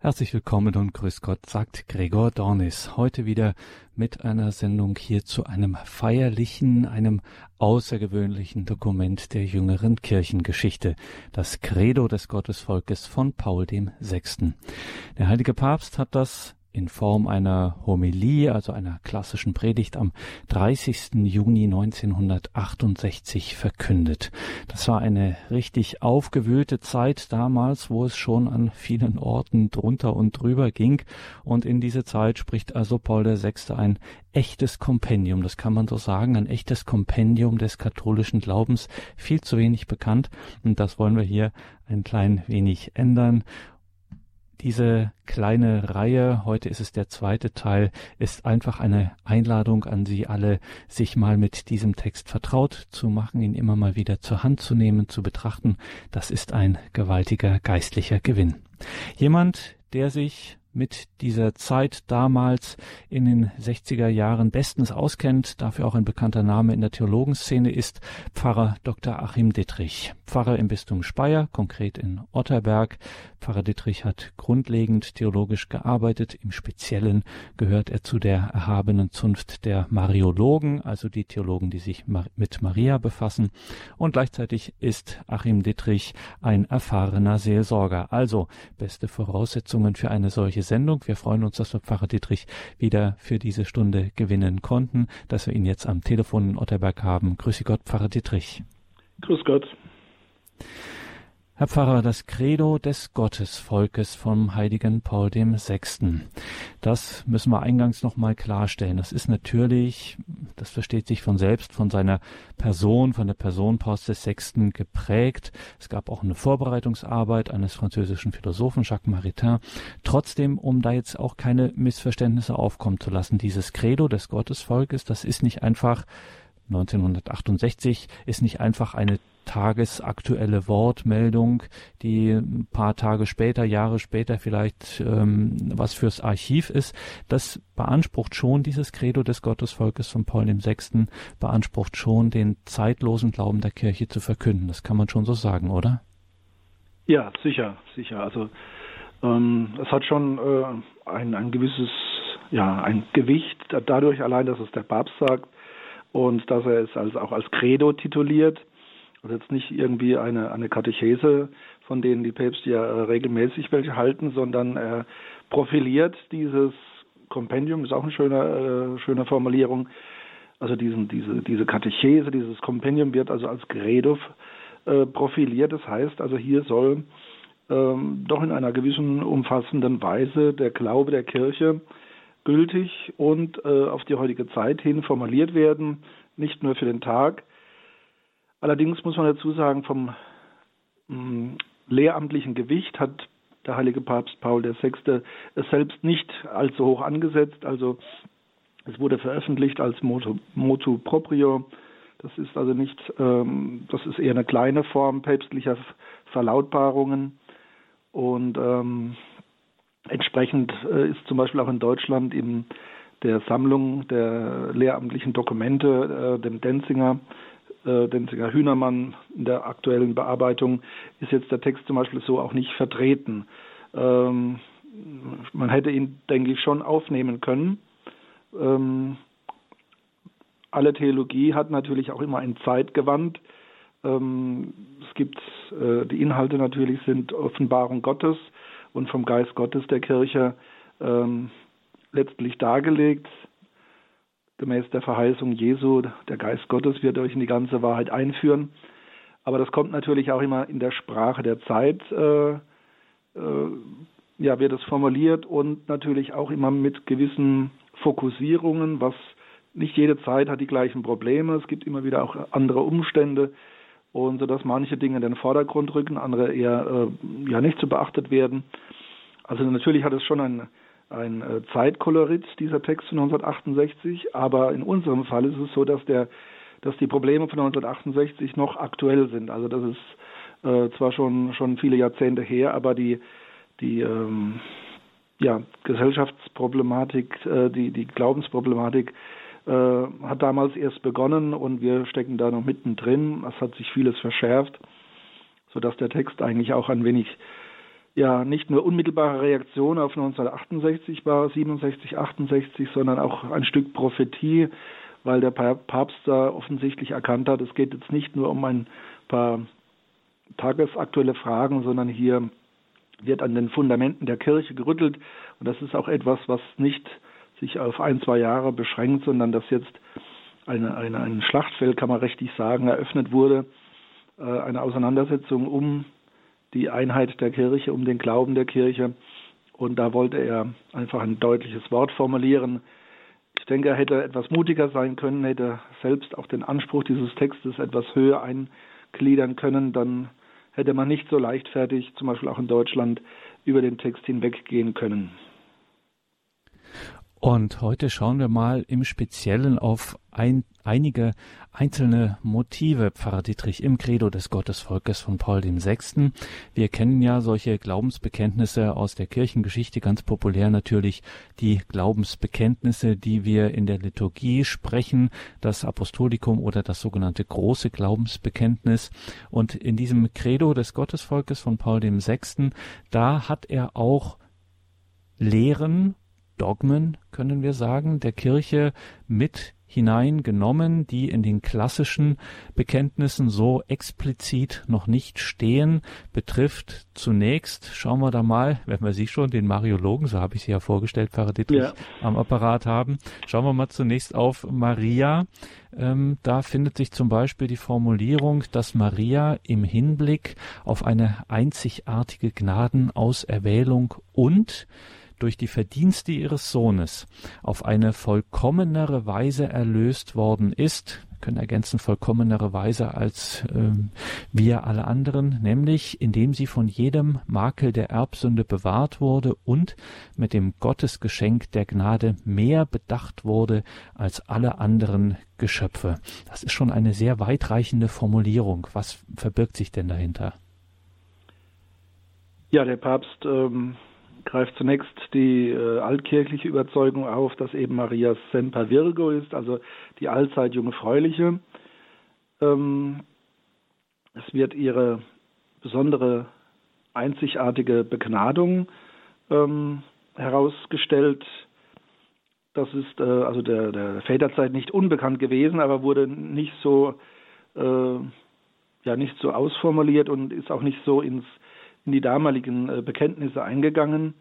Herzlich willkommen und grüß Gott, sagt Gregor Dornis. Heute wieder mit einer Sendung hier zu einem feierlichen, einem außergewöhnlichen Dokument der jüngeren Kirchengeschichte, das Credo des Gottesvolkes von Paul dem Sechsten. Der heilige Papst hat das in Form einer Homilie, also einer klassischen Predigt am 30. Juni 1968 verkündet. Das war eine richtig aufgewühlte Zeit damals, wo es schon an vielen Orten drunter und drüber ging. Und in diese Zeit spricht also Paul VI. ein echtes Kompendium, das kann man so sagen, ein echtes Kompendium des katholischen Glaubens, viel zu wenig bekannt. Und das wollen wir hier ein klein wenig ändern diese kleine Reihe, heute ist es der zweite Teil, ist einfach eine Einladung an Sie alle, sich mal mit diesem Text vertraut zu machen, ihn immer mal wieder zur Hand zu nehmen, zu betrachten. Das ist ein gewaltiger geistlicher Gewinn. Jemand, der sich mit dieser Zeit damals in den 60er Jahren bestens auskennt, dafür auch ein bekannter Name in der Theologenszene ist Pfarrer Dr. Achim Dittrich. Pfarrer im Bistum Speyer, konkret in Otterberg. Pfarrer Dittrich hat grundlegend theologisch gearbeitet. Im Speziellen gehört er zu der erhabenen Zunft der Mariologen, also die Theologen, die sich mit Maria befassen. Und gleichzeitig ist Achim Dittrich ein erfahrener Seelsorger. Also beste Voraussetzungen für eine solche Sendung. Wir freuen uns, dass wir Pfarrer Dietrich wieder für diese Stunde gewinnen konnten, dass wir ihn jetzt am Telefon in Otterberg haben. Grüße Gott, Pfarrer Dietrich. Grüß Gott. Herr Pfarrer, das Credo des Gottesvolkes vom heiligen Paul dem Sechsten. Das müssen wir eingangs nochmal klarstellen. Das ist natürlich, das versteht sich von selbst, von seiner Person, von der Person Pauls des Sechsten geprägt. Es gab auch eine Vorbereitungsarbeit eines französischen Philosophen, Jacques Maritain. Trotzdem, um da jetzt auch keine Missverständnisse aufkommen zu lassen, dieses Credo des Gottesvolkes, das ist nicht einfach 1968 ist nicht einfach eine tagesaktuelle Wortmeldung, die ein paar Tage später, Jahre später vielleicht ähm, was fürs Archiv ist. Das beansprucht schon dieses Credo des Gottesvolkes von Paul VI. beansprucht schon den zeitlosen Glauben der Kirche zu verkünden. Das kann man schon so sagen, oder? Ja, sicher, sicher. Also ähm, es hat schon äh, ein, ein gewisses, ja, ein Gewicht dadurch allein, dass es der Papst sagt und dass er es als, auch als Credo tituliert. Also jetzt nicht irgendwie eine, eine Katechese, von denen die Päpste ja äh, regelmäßig welche halten, sondern er profiliert dieses Kompendium, ist auch eine schöne, äh, schöne Formulierung. Also diesen, diese, diese Katechese, dieses Kompendium wird also als Credo äh, profiliert. Das heißt also, hier soll ähm, doch in einer gewissen umfassenden Weise der Glaube der Kirche gültig und äh, auf die heutige Zeit hin formuliert werden, nicht nur für den Tag, Allerdings muss man dazu sagen, vom mm, lehramtlichen Gewicht hat der heilige Papst Paul VI. es selbst nicht allzu hoch angesetzt. Also es wurde veröffentlicht als Motu, Motu proprio. Das ist also nicht, ähm, das ist eher eine kleine Form päpstlicher Verlautbarungen. Und ähm, entsprechend äh, ist zum Beispiel auch in Deutschland in der Sammlung der lehramtlichen Dokumente, äh, dem Denzinger, äh, Denzinger Hühnermann in der aktuellen Bearbeitung ist jetzt der Text zum Beispiel so auch nicht vertreten. Ähm, man hätte ihn, denke ich, schon aufnehmen können. Ähm, alle Theologie hat natürlich auch immer ein Zeitgewand. Ähm, es gibt äh, die Inhalte natürlich sind Offenbarung Gottes und vom Geist Gottes der Kirche ähm, letztlich dargelegt gemäß der Verheißung Jesu, der Geist Gottes wird euch in die ganze Wahrheit einführen. Aber das kommt natürlich auch immer in der Sprache der Zeit, äh, äh, ja, wird es formuliert und natürlich auch immer mit gewissen Fokussierungen, was nicht jede Zeit hat die gleichen Probleme. Es gibt immer wieder auch andere Umstände und so dass manche Dinge in den Vordergrund rücken, andere eher äh, ja nicht zu beachtet werden. Also natürlich hat es schon ein ein äh, Zeitkolorit, dieser Text von 1968, aber in unserem Fall ist es so, dass der dass die Probleme von 1968 noch aktuell sind. Also das ist äh, zwar schon schon viele Jahrzehnte her, aber die die ähm, ja, Gesellschaftsproblematik, äh, die die Glaubensproblematik äh, hat damals erst begonnen und wir stecken da noch mittendrin. Es hat sich vieles verschärft, sodass der Text eigentlich auch ein wenig ja nicht nur unmittelbare Reaktion auf 1968 war, 67, 68, sondern auch ein Stück Prophetie, weil der Papst da offensichtlich erkannt hat, es geht jetzt nicht nur um ein paar tagesaktuelle Fragen, sondern hier wird an den Fundamenten der Kirche gerüttelt. Und das ist auch etwas, was nicht sich auf ein, zwei Jahre beschränkt, sondern dass jetzt eine, eine, ein Schlachtfeld, kann man richtig sagen, eröffnet wurde, äh, eine Auseinandersetzung um die Einheit der Kirche, um den Glauben der Kirche. Und da wollte er einfach ein deutliches Wort formulieren. Ich denke, er hätte etwas mutiger sein können, hätte selbst auch den Anspruch dieses Textes etwas höher eingliedern können, dann hätte man nicht so leichtfertig, zum Beispiel auch in Deutschland, über den Text hinweggehen können. Und heute schauen wir mal im Speziellen auf ein, einige einzelne Motive, Pfarrer Dietrich, im Credo des Gottesvolkes von Paul VI. Wir kennen ja solche Glaubensbekenntnisse aus der Kirchengeschichte, ganz populär natürlich die Glaubensbekenntnisse, die wir in der Liturgie sprechen, das Apostolikum oder das sogenannte große Glaubensbekenntnis. Und in diesem Credo des Gottesvolkes von Paul VI., da hat er auch Lehren Dogmen, können wir sagen, der Kirche mit hineingenommen, die in den klassischen Bekenntnissen so explizit noch nicht stehen, betrifft zunächst, schauen wir da mal, wenn wir Sie schon, den Mariologen, so habe ich Sie ja vorgestellt, Pfarrer Dietrich, ja. am Apparat haben, schauen wir mal zunächst auf Maria. Ähm, da findet sich zum Beispiel die Formulierung, dass Maria im Hinblick auf eine einzigartige Gnadenauserwählung und durch die Verdienste ihres Sohnes auf eine vollkommenere Weise erlöst worden ist, können ergänzen vollkommenere Weise als äh, wir alle anderen, nämlich indem sie von jedem Makel der Erbsünde bewahrt wurde und mit dem Gottesgeschenk der Gnade mehr bedacht wurde als alle anderen Geschöpfe. Das ist schon eine sehr weitreichende Formulierung. Was verbirgt sich denn dahinter? Ja, der Papst ähm, greift zunächst die äh, altkirchliche Überzeugung auf, dass eben Maria Semper Virgo ist, also die allzeit jungfräuliche. Ähm, es wird ihre besondere, einzigartige Begnadung ähm, herausgestellt. Das ist äh, also der, der Väterzeit nicht unbekannt gewesen, aber wurde nicht so äh, ja nicht so ausformuliert und ist auch nicht so ins in die damaligen äh, Bekenntnisse eingegangen.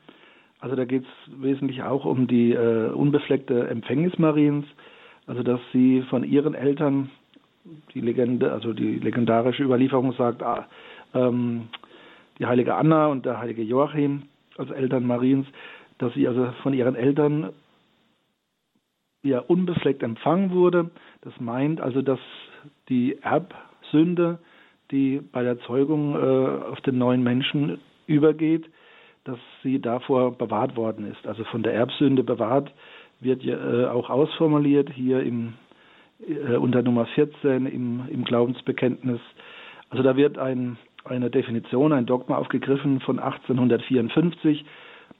Also da geht es wesentlich auch um die äh, unbefleckte Empfängnis Mariens, also dass sie von ihren Eltern, die Legende, also die legendarische Überlieferung sagt, ah, ähm, die heilige Anna und der heilige Joachim als Eltern Mariens, dass sie also von ihren Eltern ja unbefleckt empfangen wurde. Das meint also, dass die Erbsünde die bei der Zeugung äh, auf den neuen Menschen übergeht, dass sie davor bewahrt worden ist. Also von der Erbsünde bewahrt wird äh, auch ausformuliert hier im, äh, unter Nummer 14 im, im Glaubensbekenntnis. Also da wird ein, eine Definition, ein Dogma aufgegriffen von 1854.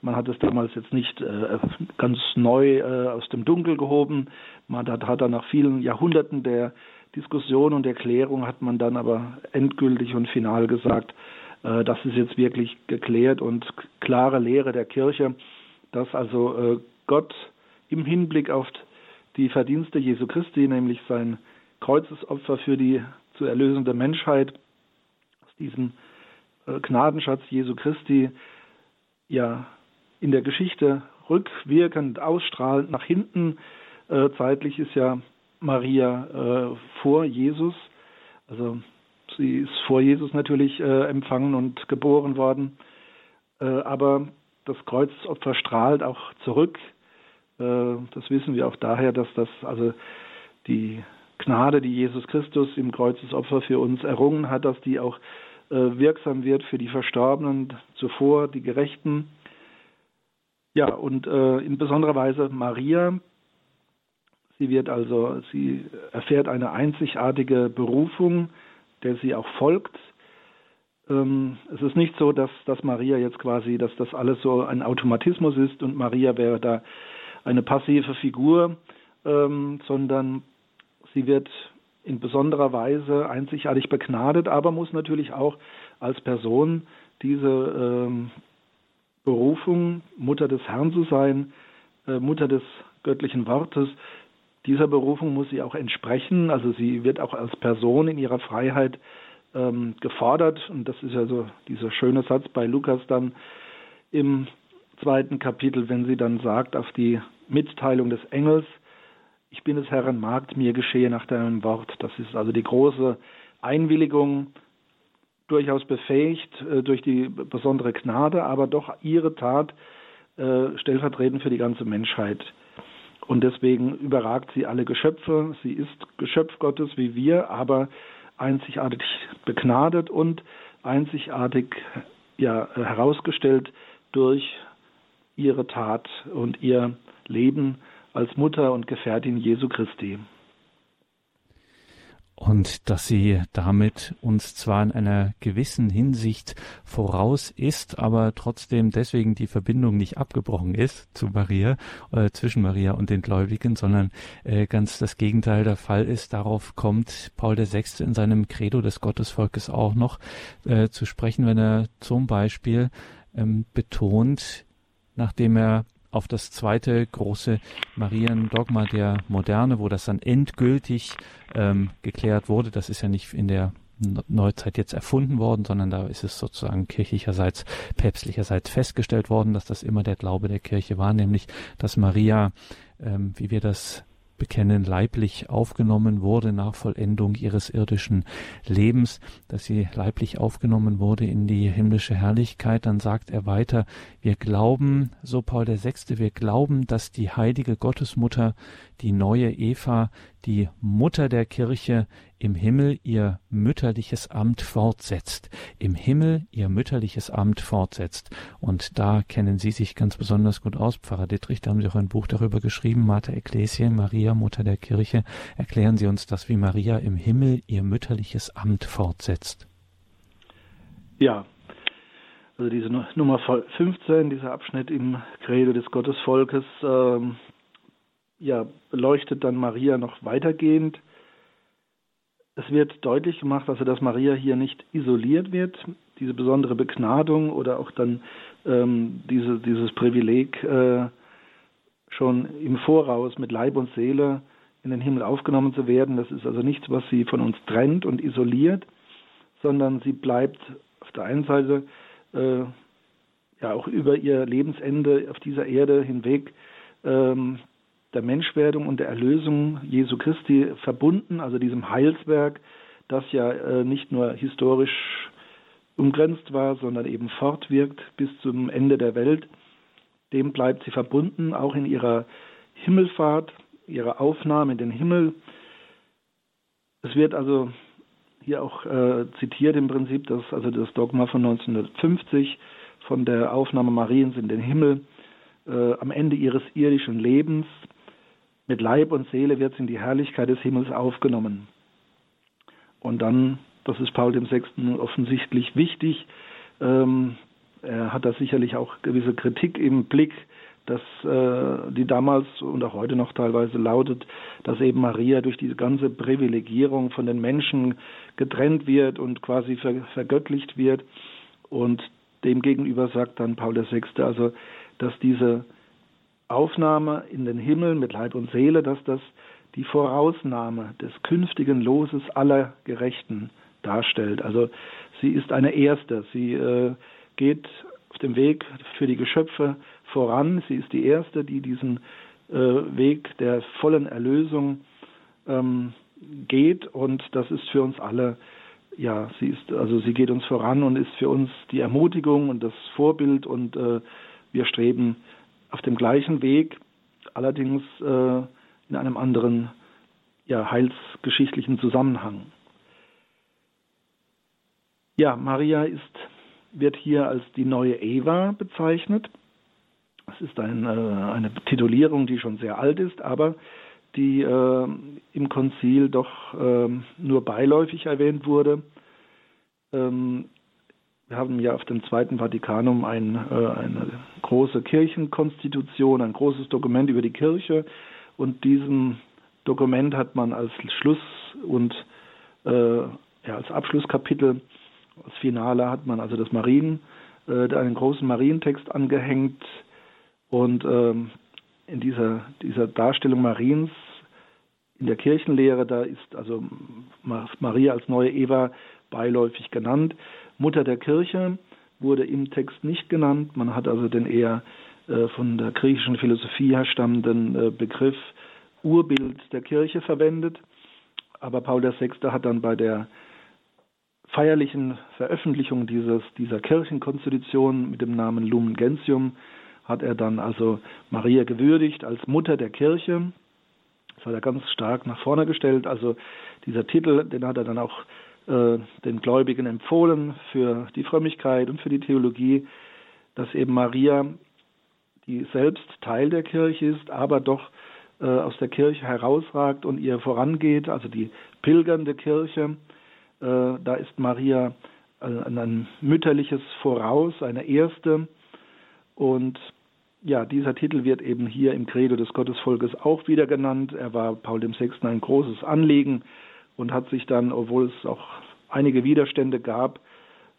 Man hat es damals jetzt nicht äh, ganz neu äh, aus dem Dunkel gehoben. Man hat, hat dann nach vielen Jahrhunderten der Diskussion und Erklärung hat man dann aber endgültig und final gesagt, äh, das ist jetzt wirklich geklärt und klare Lehre der Kirche, dass also äh, Gott im Hinblick auf die Verdienste Jesu Christi, nämlich sein Kreuzesopfer für die zur Erlösung der Menschheit, aus diesem äh, Gnadenschatz Jesu Christi ja in der Geschichte rückwirkend, ausstrahlend nach hinten, äh, zeitlich ist ja Maria äh, vor Jesus. Also sie ist vor Jesus natürlich äh, empfangen und geboren worden. Äh, aber das Kreuzopfer strahlt auch zurück. Äh, das wissen wir auch daher, dass das also die Gnade, die Jesus Christus im Kreuzesopfer für uns errungen hat, dass die auch äh, wirksam wird für die Verstorbenen zuvor, die Gerechten. Ja, und äh, in besonderer Weise Maria, Sie wird also, sie erfährt eine einzigartige Berufung, der sie auch folgt. Ähm, es ist nicht so, dass, dass Maria jetzt quasi, dass das alles so ein Automatismus ist und Maria wäre da eine passive Figur, ähm, sondern sie wird in besonderer Weise einzigartig begnadet, aber muss natürlich auch als Person diese ähm, Berufung, Mutter des Herrn zu sein, äh, Mutter des göttlichen Wortes, dieser Berufung muss sie auch entsprechen. Also sie wird auch als Person in ihrer Freiheit ähm, gefordert. Und das ist ja so dieser schöne Satz bei Lukas dann im zweiten Kapitel, wenn sie dann sagt auf die Mitteilung des Engels, ich bin des Herrn Magd, mir geschehe nach deinem Wort. Das ist also die große Einwilligung, durchaus befähigt äh, durch die besondere Gnade, aber doch ihre Tat äh, stellvertretend für die ganze Menschheit. Und deswegen überragt sie alle Geschöpfe. Sie ist Geschöpf Gottes wie wir, aber einzigartig begnadet und einzigartig ja, herausgestellt durch ihre Tat und ihr Leben als Mutter und Gefährtin Jesu Christi. Und dass sie damit uns zwar in einer gewissen Hinsicht voraus ist, aber trotzdem deswegen die Verbindung nicht abgebrochen ist zu Maria, äh, zwischen Maria und den Gläubigen, sondern äh, ganz das Gegenteil der Fall ist. Darauf kommt Paul VI. in seinem Credo des Gottesvolkes auch noch äh, zu sprechen, wenn er zum Beispiel ähm, betont, nachdem er auf das zweite große Mariendogma der Moderne, wo das dann endgültig ähm, geklärt wurde. Das ist ja nicht in der Neuzeit jetzt erfunden worden, sondern da ist es sozusagen kirchlicherseits, päpstlicherseits festgestellt worden, dass das immer der Glaube der Kirche war, nämlich dass Maria, ähm, wie wir das bekennen, leiblich aufgenommen wurde nach Vollendung ihres irdischen Lebens, dass sie leiblich aufgenommen wurde in die himmlische Herrlichkeit. Dann sagt er weiter, wir glauben, so Paul VI., wir glauben, dass die heilige Gottesmutter, die neue Eva, die Mutter der Kirche im Himmel ihr mütterliches Amt fortsetzt, im Himmel ihr mütterliches Amt fortsetzt. Und da kennen Sie sich ganz besonders gut aus, Pfarrer Dittrich, da haben Sie auch ein Buch darüber geschrieben, Mater Ecclesiae, Maria, Mutter der Kirche. Erklären Sie uns das, wie Maria im Himmel ihr mütterliches Amt fortsetzt. Ja, also diese Nummer 15, dieser Abschnitt im Credo des Gottesvolkes, ähm, ja, beleuchtet dann Maria noch weitergehend. Es wird deutlich gemacht, also dass Maria hier nicht isoliert wird, diese besondere Begnadung oder auch dann ähm, diese, dieses Privileg äh, schon im Voraus mit Leib und Seele in den Himmel aufgenommen zu werden. Das ist also nichts, was sie von uns trennt und isoliert, sondern sie bleibt auf der einen Seite äh, ja auch über ihr Lebensende auf dieser Erde hinweg ähm, der Menschwerdung und der Erlösung Jesu Christi verbunden, also diesem Heilswerk, das ja äh, nicht nur historisch umgrenzt war, sondern eben fortwirkt bis zum Ende der Welt. Dem bleibt sie verbunden, auch in ihrer Himmelfahrt, ihrer Aufnahme in den Himmel. Es wird also hier auch äh, zitiert im Prinzip, dass also das Dogma von 1950 von der Aufnahme Mariens in den Himmel äh, am Ende ihres irdischen Lebens mit Leib und Seele wird sie in die Herrlichkeit des Himmels aufgenommen. Und dann, das ist Paul VI. offensichtlich wichtig, ähm, er hat da sicherlich auch gewisse Kritik im Blick, dass äh, die damals und auch heute noch teilweise lautet, dass eben Maria durch diese ganze Privilegierung von den Menschen getrennt wird und quasi ver vergöttlicht wird. Und demgegenüber sagt dann Paul VI., also dass diese Aufnahme in den Himmel mit Leib und Seele, dass das die Vorausnahme des künftigen Loses aller Gerechten darstellt. Also sie ist eine Erste. Sie äh, geht auf dem Weg für die Geschöpfe voran. Sie ist die Erste, die diesen äh, Weg der vollen Erlösung ähm, geht. Und das ist für uns alle, ja, sie ist, also sie geht uns voran und ist für uns die Ermutigung und das Vorbild und äh, wir streben auf dem gleichen Weg, allerdings äh, in einem anderen ja, heilsgeschichtlichen Zusammenhang. Ja, Maria ist, wird hier als die neue Eva bezeichnet. Das ist ein, äh, eine Titulierung, die schon sehr alt ist, aber die äh, im Konzil doch äh, nur beiläufig erwähnt wurde. Ähm, wir haben ja auf dem Zweiten Vatikanum ein, äh, eine große Kirchenkonstitution, ein großes Dokument über die Kirche. Und diesem Dokument hat man als Schluss und äh, ja, als Abschlusskapitel, als Finale hat man also das Marienleben äh, einen großen Marientext angehängt und ähm, in dieser, dieser Darstellung Mariens in der Kirchenlehre, da ist also Maria als neue Eva beiläufig genannt. Mutter der Kirche wurde im Text nicht genannt. Man hat also den eher äh, von der griechischen Philosophie her stammenden äh, Begriff Urbild der Kirche verwendet. Aber Paul VI. hat dann bei der feierlichen Veröffentlichung dieses, dieser Kirchenkonstitution mit dem Namen Lumen Gentium hat er dann also Maria gewürdigt als Mutter der Kirche. Das hat er ganz stark nach vorne gestellt. Also dieser Titel, den hat er dann auch äh, den Gläubigen empfohlen für die Frömmigkeit und für die Theologie, dass eben Maria, die selbst Teil der Kirche ist, aber doch äh, aus der Kirche herausragt und ihr vorangeht, also die pilgernde Kirche, äh, da ist Maria ein, ein mütterliches Voraus, eine erste. Und ja, dieser Titel wird eben hier im Credo des Gottesvolkes auch wieder genannt. Er war Paul VI. ein großes Anliegen und hat sich dann, obwohl es auch einige Widerstände gab,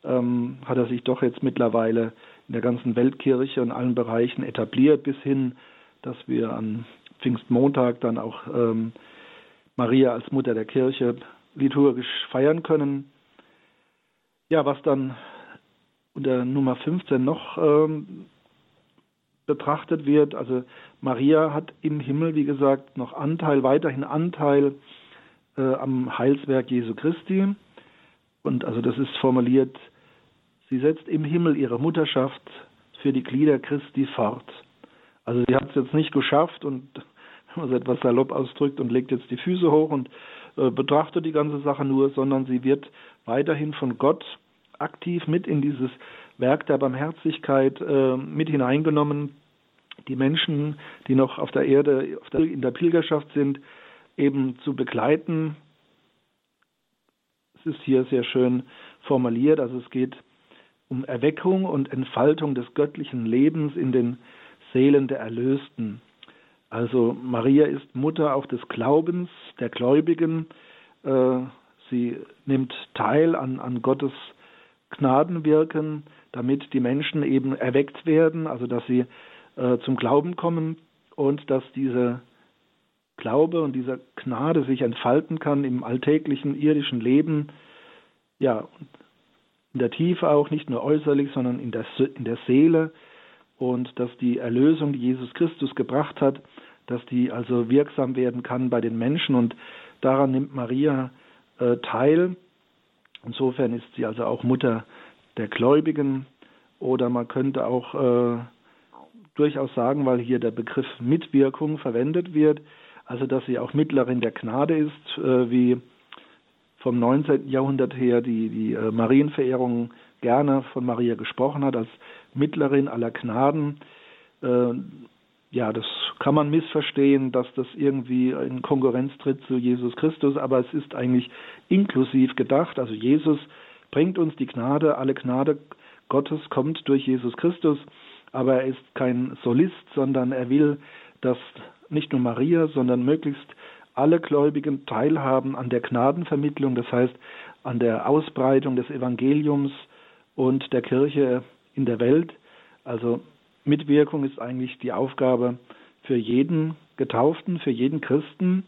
ähm, hat er sich doch jetzt mittlerweile in der ganzen Weltkirche und allen Bereichen etabliert, bis hin, dass wir an Pfingstmontag dann auch ähm, Maria als Mutter der Kirche liturgisch feiern können. Ja, was dann unter Nummer 15 noch ähm, betrachtet wird, also Maria hat im Himmel, wie gesagt, noch Anteil, weiterhin Anteil äh, am Heilswerk Jesu Christi. Und also das ist formuliert, sie setzt im Himmel ihre Mutterschaft für die Glieder Christi fort. Also sie hat es jetzt nicht geschafft und wenn man es etwas salopp ausdrückt und legt jetzt die Füße hoch und äh, betrachtet die ganze Sache nur, sondern sie wird weiterhin von Gott aktiv mit in dieses Werk der Barmherzigkeit äh, mit hineingenommen. Die Menschen, die noch auf der Erde, in der Pilgerschaft sind, eben zu begleiten. Es ist hier sehr schön formuliert, also es geht um Erweckung und Entfaltung des göttlichen Lebens in den Seelen der Erlösten. Also Maria ist Mutter auch des Glaubens der Gläubigen. Äh, sie nimmt teil an, an Gottes Gnadenwirken, damit die Menschen eben erweckt werden, also dass sie äh, zum Glauben kommen und dass diese Glaube und diese Gnade sich entfalten kann im alltäglichen irdischen Leben, ja, in der Tiefe auch, nicht nur äußerlich, sondern in der, in der Seele. Und dass die Erlösung, die Jesus Christus gebracht hat, dass die also wirksam werden kann bei den Menschen. Und daran nimmt Maria äh, teil. Insofern ist sie also auch Mutter der Gläubigen. Oder man könnte auch äh, durchaus sagen, weil hier der Begriff Mitwirkung verwendet wird, also dass sie auch Mittlerin der Gnade ist, äh, wie vom 19. Jahrhundert her die, die äh, Marienverehrung gerne von Maria gesprochen hat, als Mittlerin aller Gnaden. Äh, ja, das kann man missverstehen, dass das irgendwie in Konkurrenz tritt zu Jesus Christus, aber es ist eigentlich inklusiv gedacht. Also Jesus bringt uns die Gnade, alle Gnade Gottes kommt durch Jesus Christus, aber er ist kein Solist, sondern er will, dass nicht nur Maria, sondern möglichst alle Gläubigen teilhaben an der Gnadenvermittlung, das heißt an der Ausbreitung des Evangeliums und der Kirche in der Welt. Also Mitwirkung ist eigentlich die Aufgabe für jeden Getauften, für jeden Christen.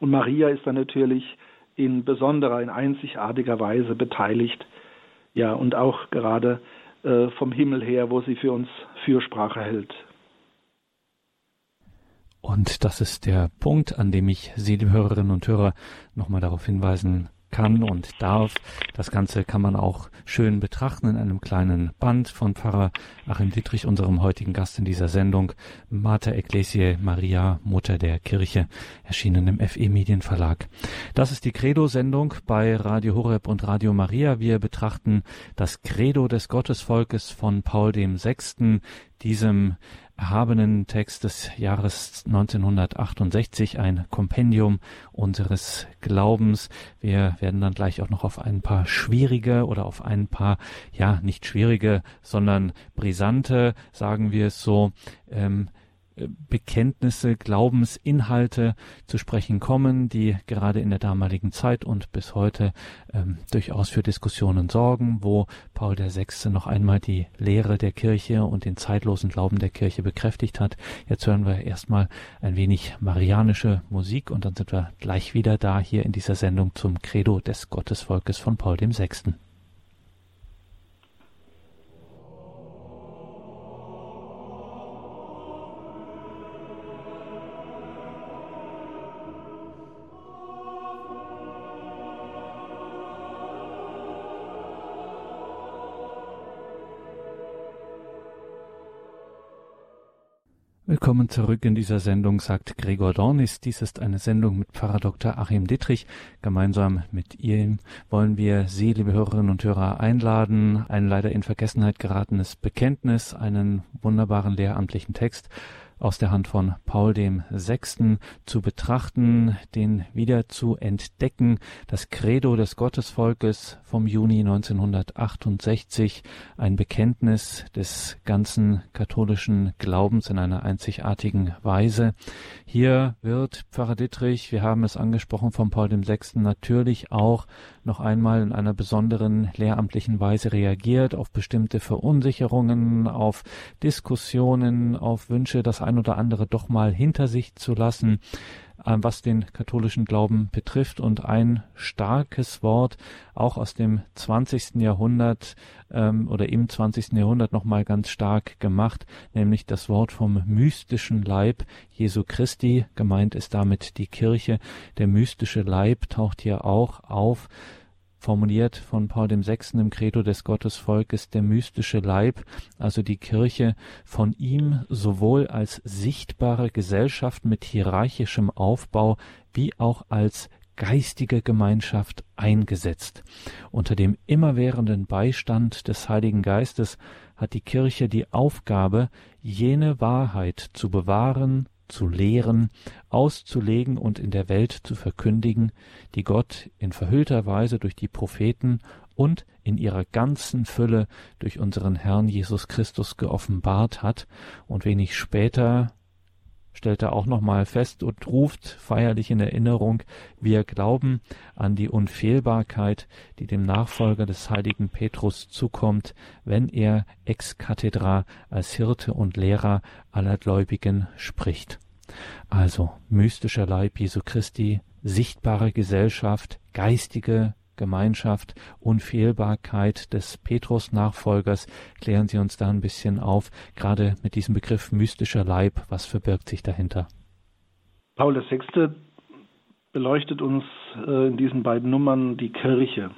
Und Maria ist dann natürlich in besonderer, in einzigartiger Weise beteiligt. Ja, und auch gerade äh, vom Himmel her, wo sie für uns Fürsprache hält. Und das ist der Punkt, an dem ich Sie, liebe Hörerinnen und Hörer, nochmal darauf hinweisen kann und darf. Das Ganze kann man auch schön betrachten in einem kleinen Band von Pfarrer Achim Dietrich, unserem heutigen Gast in dieser Sendung, Mater Ecclesiae Maria, Mutter der Kirche, erschienen im FE Medienverlag. Das ist die Credo-Sendung bei Radio Horeb und Radio Maria. Wir betrachten das Credo des Gottesvolkes von Paul dem Sechsten, diesem erhabenen Text des Jahres 1968, ein Kompendium unseres Glaubens. Wir werden dann gleich auch noch auf ein paar schwierige oder auf ein paar, ja, nicht schwierige, sondern brisante, sagen wir es so, ähm, Bekenntnisse, Glaubensinhalte zu sprechen kommen, die gerade in der damaligen Zeit und bis heute ähm, durchaus für Diskussionen sorgen, wo Paul VI. noch einmal die Lehre der Kirche und den zeitlosen Glauben der Kirche bekräftigt hat. Jetzt hören wir erstmal ein wenig marianische Musik und dann sind wir gleich wieder da hier in dieser Sendung zum Credo des Gottesvolkes von Paul VI. Willkommen zurück in dieser Sendung, sagt Gregor Dornis. Dies ist eine Sendung mit Pfarrer Dr. Achim Dittrich. Gemeinsam mit ihm wollen wir Sie, liebe Hörerinnen und Hörer, einladen, ein leider in Vergessenheit geratenes Bekenntnis, einen wunderbaren lehramtlichen Text aus der Hand von Paul dem Sechsten zu betrachten, den wieder zu entdecken, das Credo des Gottesvolkes vom Juni 1968, ein Bekenntnis des ganzen katholischen Glaubens in einer einzigartigen Weise. Hier wird Pfarrer Dittrich, wir haben es angesprochen von Paul dem Sechsten, natürlich auch noch einmal in einer besonderen lehramtlichen Weise reagiert auf bestimmte Verunsicherungen, auf Diskussionen, auf Wünsche, das ein oder andere doch mal hinter sich zu lassen, äh, was den katholischen Glauben betrifft. Und ein starkes Wort auch aus dem 20. Jahrhundert ähm, oder im 20. Jahrhundert nochmal ganz stark gemacht, nämlich das Wort vom mystischen Leib Jesu Christi. Gemeint ist damit die Kirche. Der mystische Leib taucht hier auch auf formuliert von Paul VI. im Credo des Gottesvolkes der mystische Leib, also die Kirche, von ihm sowohl als sichtbare Gesellschaft mit hierarchischem Aufbau wie auch als geistige Gemeinschaft eingesetzt. Unter dem immerwährenden Beistand des Heiligen Geistes hat die Kirche die Aufgabe, jene Wahrheit zu bewahren, zu lehren, auszulegen und in der Welt zu verkündigen, die Gott in verhüllter Weise durch die Propheten und in ihrer ganzen Fülle durch unseren Herrn Jesus Christus geoffenbart hat und wenig später stellt er auch nochmal fest und ruft feierlich in Erinnerung, wir glauben an die Unfehlbarkeit, die dem Nachfolger des heiligen Petrus zukommt, wenn er ex cathedra als Hirte und Lehrer aller Gläubigen spricht. Also mystischer Leib Jesu Christi, sichtbare Gesellschaft, geistige Gemeinschaft, Unfehlbarkeit des Petrus-Nachfolgers. Klären Sie uns da ein bisschen auf, gerade mit diesem Begriff mystischer Leib. Was verbirgt sich dahinter? Paul VI. beleuchtet uns äh, in diesen beiden Nummern die Kirche.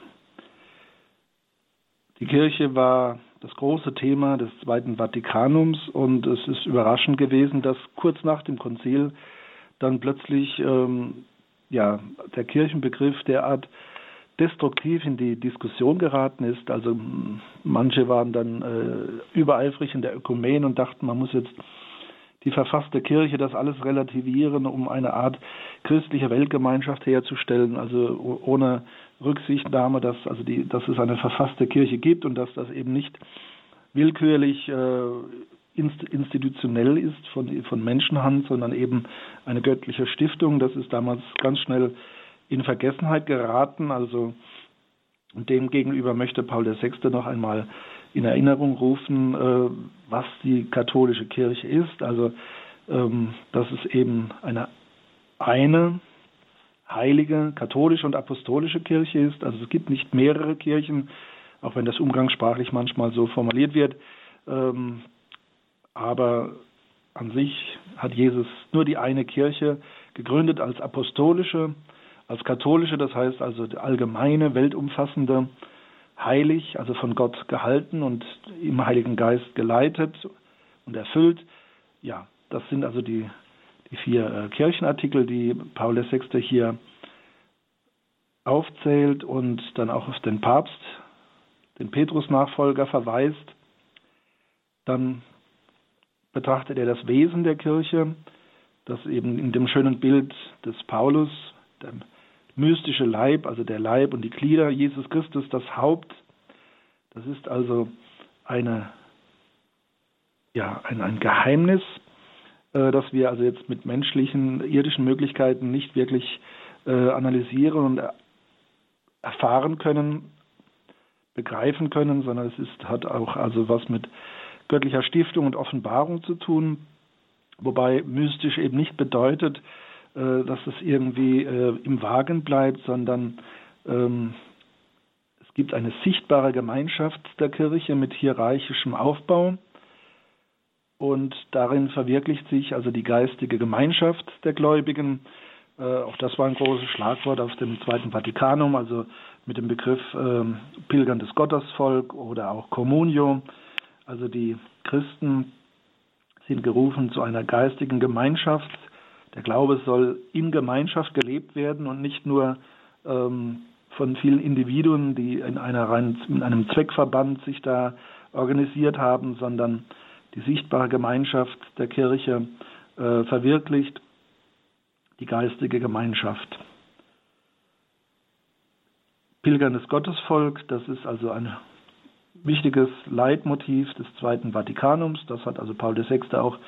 Die Kirche war das große Thema des Zweiten Vatikanums und es ist überraschend gewesen, dass kurz nach dem Konzil dann plötzlich ähm, ja, der Kirchenbegriff derart destruktiv in die Diskussion geraten ist. Also manche waren dann äh, übereifrig in der Ökumen und dachten, man muss jetzt die verfasste Kirche das alles relativieren, um eine Art christliche Weltgemeinschaft herzustellen, also ohne Rücksichtnahme, dass, also die, dass es eine verfasste Kirche gibt und dass das eben nicht willkürlich äh, institutionell ist von, von Menschenhand, sondern eben eine göttliche Stiftung. Das ist damals ganz schnell in Vergessenheit geraten. Also dem gegenüber möchte Paul VI. noch einmal in Erinnerung rufen, äh, was die katholische Kirche ist. Also ähm, dass es eben eine eine heilige katholische und apostolische Kirche ist. Also es gibt nicht mehrere Kirchen, auch wenn das umgangssprachlich manchmal so formuliert wird. Ähm, aber an sich hat Jesus nur die eine Kirche gegründet als apostolische als katholische, das heißt also allgemeine, weltumfassende, heilig, also von Gott gehalten und im Heiligen Geist geleitet und erfüllt. Ja, das sind also die, die vier äh, Kirchenartikel, die Paul VI. hier aufzählt und dann auch auf den Papst, den Petrus-Nachfolger verweist. Dann betrachtet er das Wesen der Kirche, das eben in dem schönen Bild des Paulus, dem mystische Leib, also der Leib und die Glieder, Jesus Christus das Haupt. Das ist also eine, ja, ein, ein Geheimnis, äh, dass wir also jetzt mit menschlichen, irdischen Möglichkeiten nicht wirklich äh, analysieren und erfahren können, begreifen können, sondern es ist, hat auch also was mit göttlicher Stiftung und Offenbarung zu tun, wobei mystisch eben nicht bedeutet, äh, dass es irgendwie äh, im Wagen bleibt, sondern ähm, es gibt eine sichtbare Gemeinschaft der Kirche mit hierarchischem Aufbau und darin verwirklicht sich also die geistige Gemeinschaft der Gläubigen. Äh, auch das war ein großes Schlagwort auf dem Zweiten Vatikanum, also mit dem Begriff äh, pilgerndes Gottesvolk oder auch Communio. Also die Christen sind gerufen zu einer geistigen Gemeinschaft. Der Glaube soll in Gemeinschaft gelebt werden und nicht nur ähm, von vielen Individuen, die in, einer in einem Zweckverband sich da organisiert haben, sondern die sichtbare Gemeinschaft der Kirche äh, verwirklicht, die geistige Gemeinschaft. Pilgerndes Gottesvolk, das ist also ein wichtiges Leitmotiv des Zweiten Vatikanums. Das hat also Paul VI. auch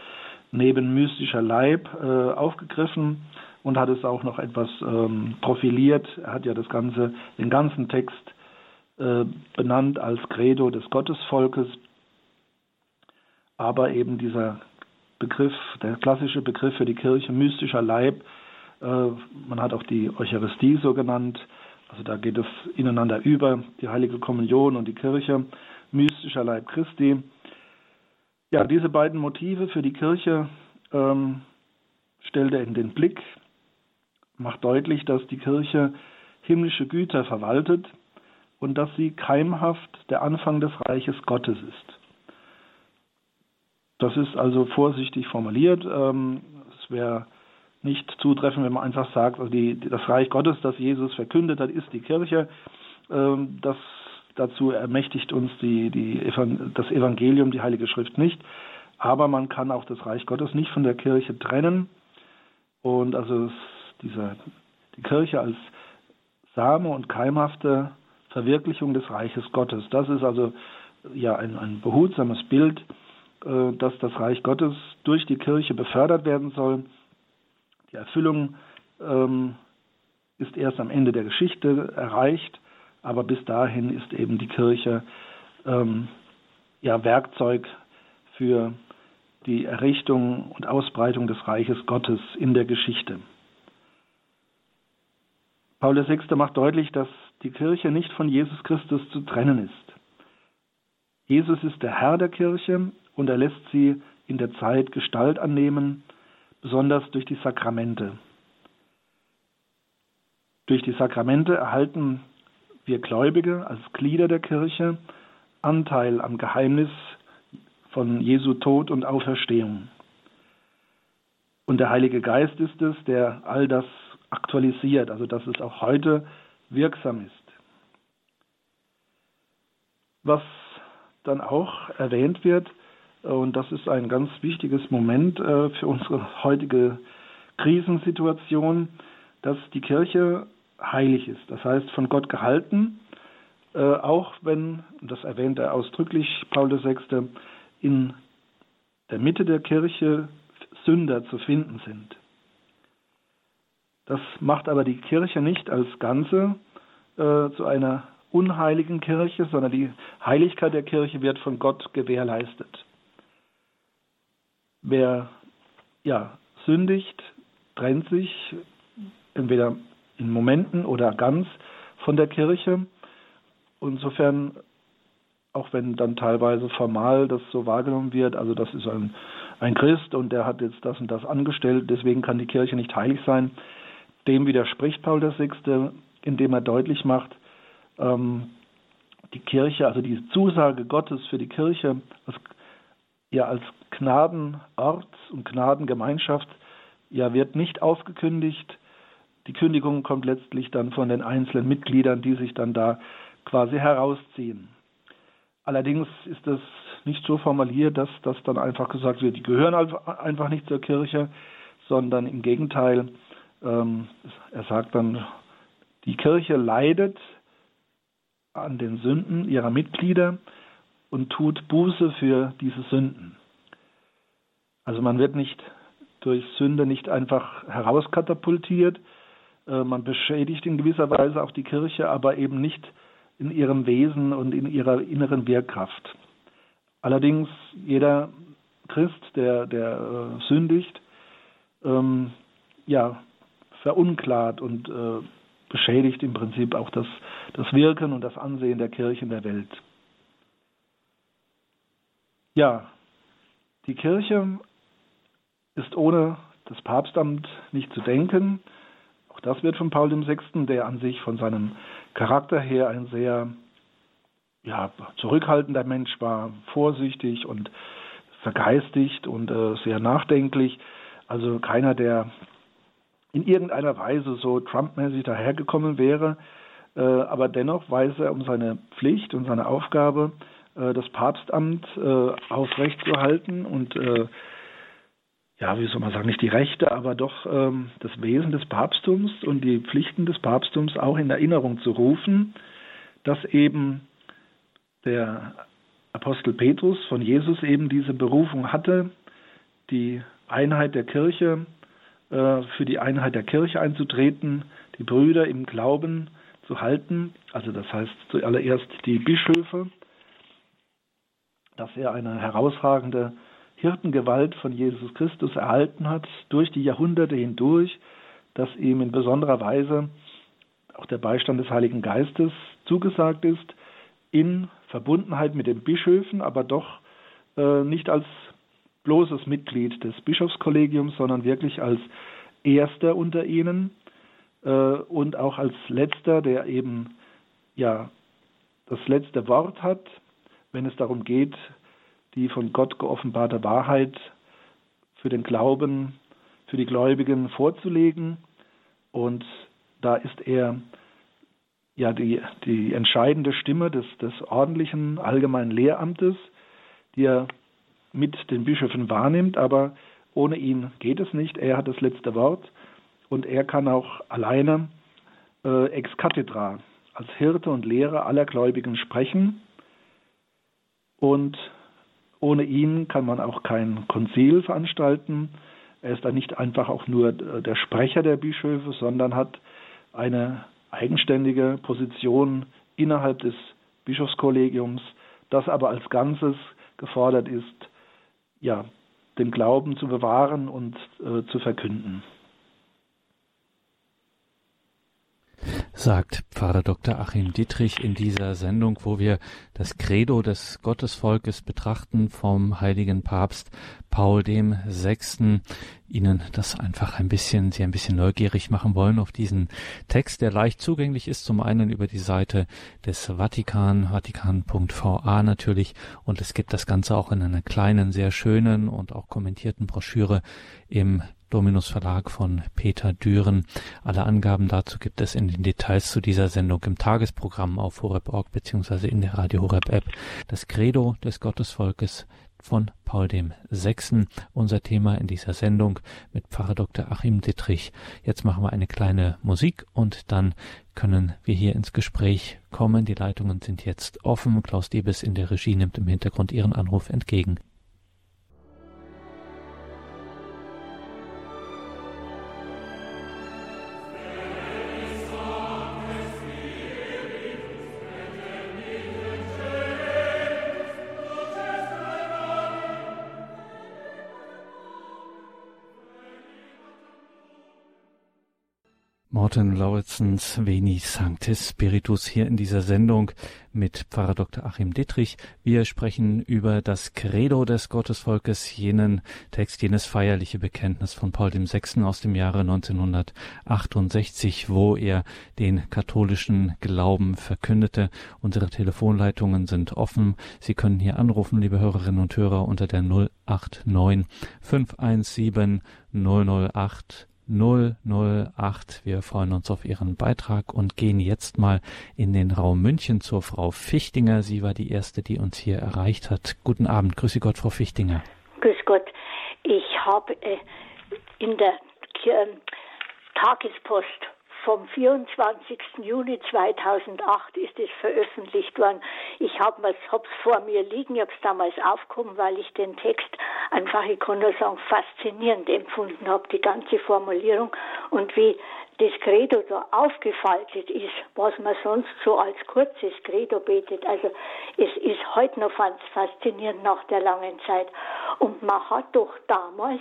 neben mystischer Leib äh, aufgegriffen und hat es auch noch etwas ähm, profiliert. Er hat ja das ganze, den ganzen Text äh, benannt als Credo des Gottesvolkes. Aber eben dieser Begriff, der klassische Begriff für die Kirche, mystischer Leib, äh, man hat auch die Eucharistie so genannt, also da geht es ineinander über, die heilige Kommunion und die Kirche, mystischer Leib Christi. Ja, diese beiden Motive für die Kirche ähm, stellt er in den Blick, macht deutlich, dass die Kirche himmlische Güter verwaltet und dass sie keimhaft der Anfang des Reiches Gottes ist. Das ist also vorsichtig formuliert. Ähm, es wäre nicht zutreffend, wenn man einfach sagt, also die, das Reich Gottes, das Jesus verkündet hat, ist die Kirche. Ähm, das, dazu ermächtigt uns die, die, das Evangelium, die Heilige Schrift nicht. Aber man kann auch das Reich Gottes nicht von der Kirche trennen. Und also dieser, die Kirche als Same und keimhafte Verwirklichung des Reiches Gottes. Das ist also ja ein, ein behutsames Bild, äh, dass das Reich Gottes durch die Kirche befördert werden soll die Erfüllung ähm, ist erst am Ende der Geschichte erreicht, aber bis dahin ist eben die Kirche ähm, ja, Werkzeug für die Errichtung und Ausbreitung des Reiches Gottes in der Geschichte. Paul VI. macht deutlich, dass die Kirche nicht von Jesus Christus zu trennen ist. Jesus ist der Herr der Kirche und er lässt sie in der Zeit Gestalt annehmen besonders durch die Sakramente. Durch die Sakramente erhalten wir Gläubige als Glieder der Kirche Anteil am Geheimnis von Jesu Tod und Auferstehung. Und der Heilige Geist ist es, der all das aktualisiert, also dass es auch heute wirksam ist. Was dann auch erwähnt wird, und das ist ein ganz wichtiges Moment äh, für unsere heutige Krisensituation, dass die Kirche heilig ist. Das heißt, von Gott gehalten, äh, auch wenn, das erwähnt er ausdrücklich, Paul VI., in der Mitte der Kirche Sünder zu finden sind. Das macht aber die Kirche nicht als Ganze äh, zu einer unheiligen Kirche, sondern die Heiligkeit der Kirche wird von Gott gewährleistet. Wer ja, sündigt, trennt sich entweder in Momenten oder ganz von der Kirche. Insofern, auch wenn dann teilweise formal das so wahrgenommen wird, also das ist ein, ein Christ und der hat jetzt das und das angestellt, deswegen kann die Kirche nicht heilig sein, dem widerspricht Paul VI., indem er deutlich macht, ähm, die Kirche, also die Zusage Gottes für die Kirche als, ja als Gnadenort und Gnadengemeinschaft ja wird nicht aufgekündigt. Die Kündigung kommt letztlich dann von den einzelnen Mitgliedern, die sich dann da quasi herausziehen. Allerdings ist es nicht so formuliert, dass das dann einfach gesagt wird, die gehören einfach nicht zur Kirche, sondern im Gegenteil, ähm, er sagt dann, die Kirche leidet an den Sünden ihrer Mitglieder und tut Buße für diese Sünden. Also man wird nicht durch Sünde nicht einfach herauskatapultiert. Äh, man beschädigt in gewisser Weise auch die Kirche, aber eben nicht in ihrem Wesen und in ihrer inneren Wirkkraft. Allerdings jeder Christ, der, der äh, sündigt, ähm, ja, verunklart und äh, beschädigt im Prinzip auch das, das Wirken und das Ansehen der Kirche in der Welt. Ja, die Kirche ist ohne das Papstamt nicht zu denken. Auch das wird von Paul VI., der an sich von seinem Charakter her ein sehr ja, zurückhaltender Mensch war, vorsichtig und vergeistigt und äh, sehr nachdenklich. Also keiner, der in irgendeiner Weise so Trump-mäßig dahergekommen wäre. Äh, aber dennoch weiß er um seine Pflicht und seine Aufgabe, äh, das Papstamt äh, aufrechtzuerhalten und äh, ja, wie soll man sagen, nicht die Rechte, aber doch ähm, das Wesen des Papsttums und die Pflichten des Papsttums auch in Erinnerung zu rufen, dass eben der Apostel Petrus von Jesus eben diese Berufung hatte, die Einheit der Kirche, äh, für die Einheit der Kirche einzutreten, die Brüder im Glauben zu halten, also das heißt zuallererst die Bischöfe, dass er eine herausragende Hirtengewalt von Jesus Christus erhalten hat, durch die Jahrhunderte hindurch, dass ihm in besonderer Weise auch der Beistand des Heiligen Geistes zugesagt ist, in Verbundenheit mit den Bischöfen, aber doch äh, nicht als bloßes Mitglied des Bischofskollegiums, sondern wirklich als Erster unter ihnen äh, und auch als Letzter, der eben ja das letzte Wort hat, wenn es darum geht, die von Gott geoffenbarte Wahrheit für den Glauben, für die Gläubigen vorzulegen. Und da ist er ja die, die entscheidende Stimme des, des ordentlichen allgemeinen Lehramtes, die er mit den Bischöfen wahrnimmt, aber ohne ihn geht es nicht. Er hat das letzte Wort und er kann auch alleine äh, ex cathedra als Hirte und Lehrer aller Gläubigen sprechen. Und ohne ihn kann man auch kein Konzil veranstalten. Er ist dann nicht einfach auch nur der Sprecher der Bischöfe, sondern hat eine eigenständige Position innerhalb des Bischofskollegiums, das aber als Ganzes gefordert ist, ja, den Glauben zu bewahren und äh, zu verkünden. Sagt Pfarrer Dr. Achim Dietrich in dieser Sendung, wo wir das Credo des Gottesvolkes betrachten vom heiligen Papst Paul dem Sechsten. Ihnen das einfach ein bisschen, Sie ein bisschen neugierig machen wollen auf diesen Text, der leicht zugänglich ist. Zum einen über die Seite des Vatikan, vatikan.va natürlich. Und es gibt das Ganze auch in einer kleinen, sehr schönen und auch kommentierten Broschüre im Dominus Verlag von Peter Düren. Alle Angaben dazu gibt es in den Details zu dieser Sendung im Tagesprogramm auf horeb.org bzw. in der Radio Horeb App. Das Credo des Gottesvolkes von Paul dem Sechsten, unser Thema in dieser Sendung mit Pfarrer Dr. Achim Dittrich. Jetzt machen wir eine kleine Musik und dann können wir hier ins Gespräch kommen. Die Leitungen sind jetzt offen. Klaus Diebes in der Regie nimmt im Hintergrund Ihren Anruf entgegen. Morten Lauritzens Veni Sanctis Spiritus hier in dieser Sendung mit Pfarrer Dr. Achim Dittrich. Wir sprechen über das Credo des Gottesvolkes, jenen Text, jenes feierliche Bekenntnis von Paul VI. aus dem Jahre 1968, wo er den katholischen Glauben verkündete. Unsere Telefonleitungen sind offen. Sie können hier anrufen, liebe Hörerinnen und Hörer, unter der 089 517 008 008. Wir freuen uns auf Ihren Beitrag und gehen jetzt mal in den Raum München zur Frau Fichtinger. Sie war die erste, die uns hier erreicht hat. Guten Abend. Grüße Gott, Frau Fichtinger. Grüß Gott. Ich habe äh, in der äh, Tagespost vom 24. Juni 2008 ist es veröffentlicht worden. Ich habe es vor mir liegen, ich habe es damals aufgehoben, weil ich den Text einfach, ich kann nur sagen, faszinierend empfunden habe, die ganze Formulierung und wie das Credo da aufgefaltet ist, was man sonst so als kurzes Credo betet. Also es ist heute noch faszinierend nach der langen Zeit. Und man hat doch damals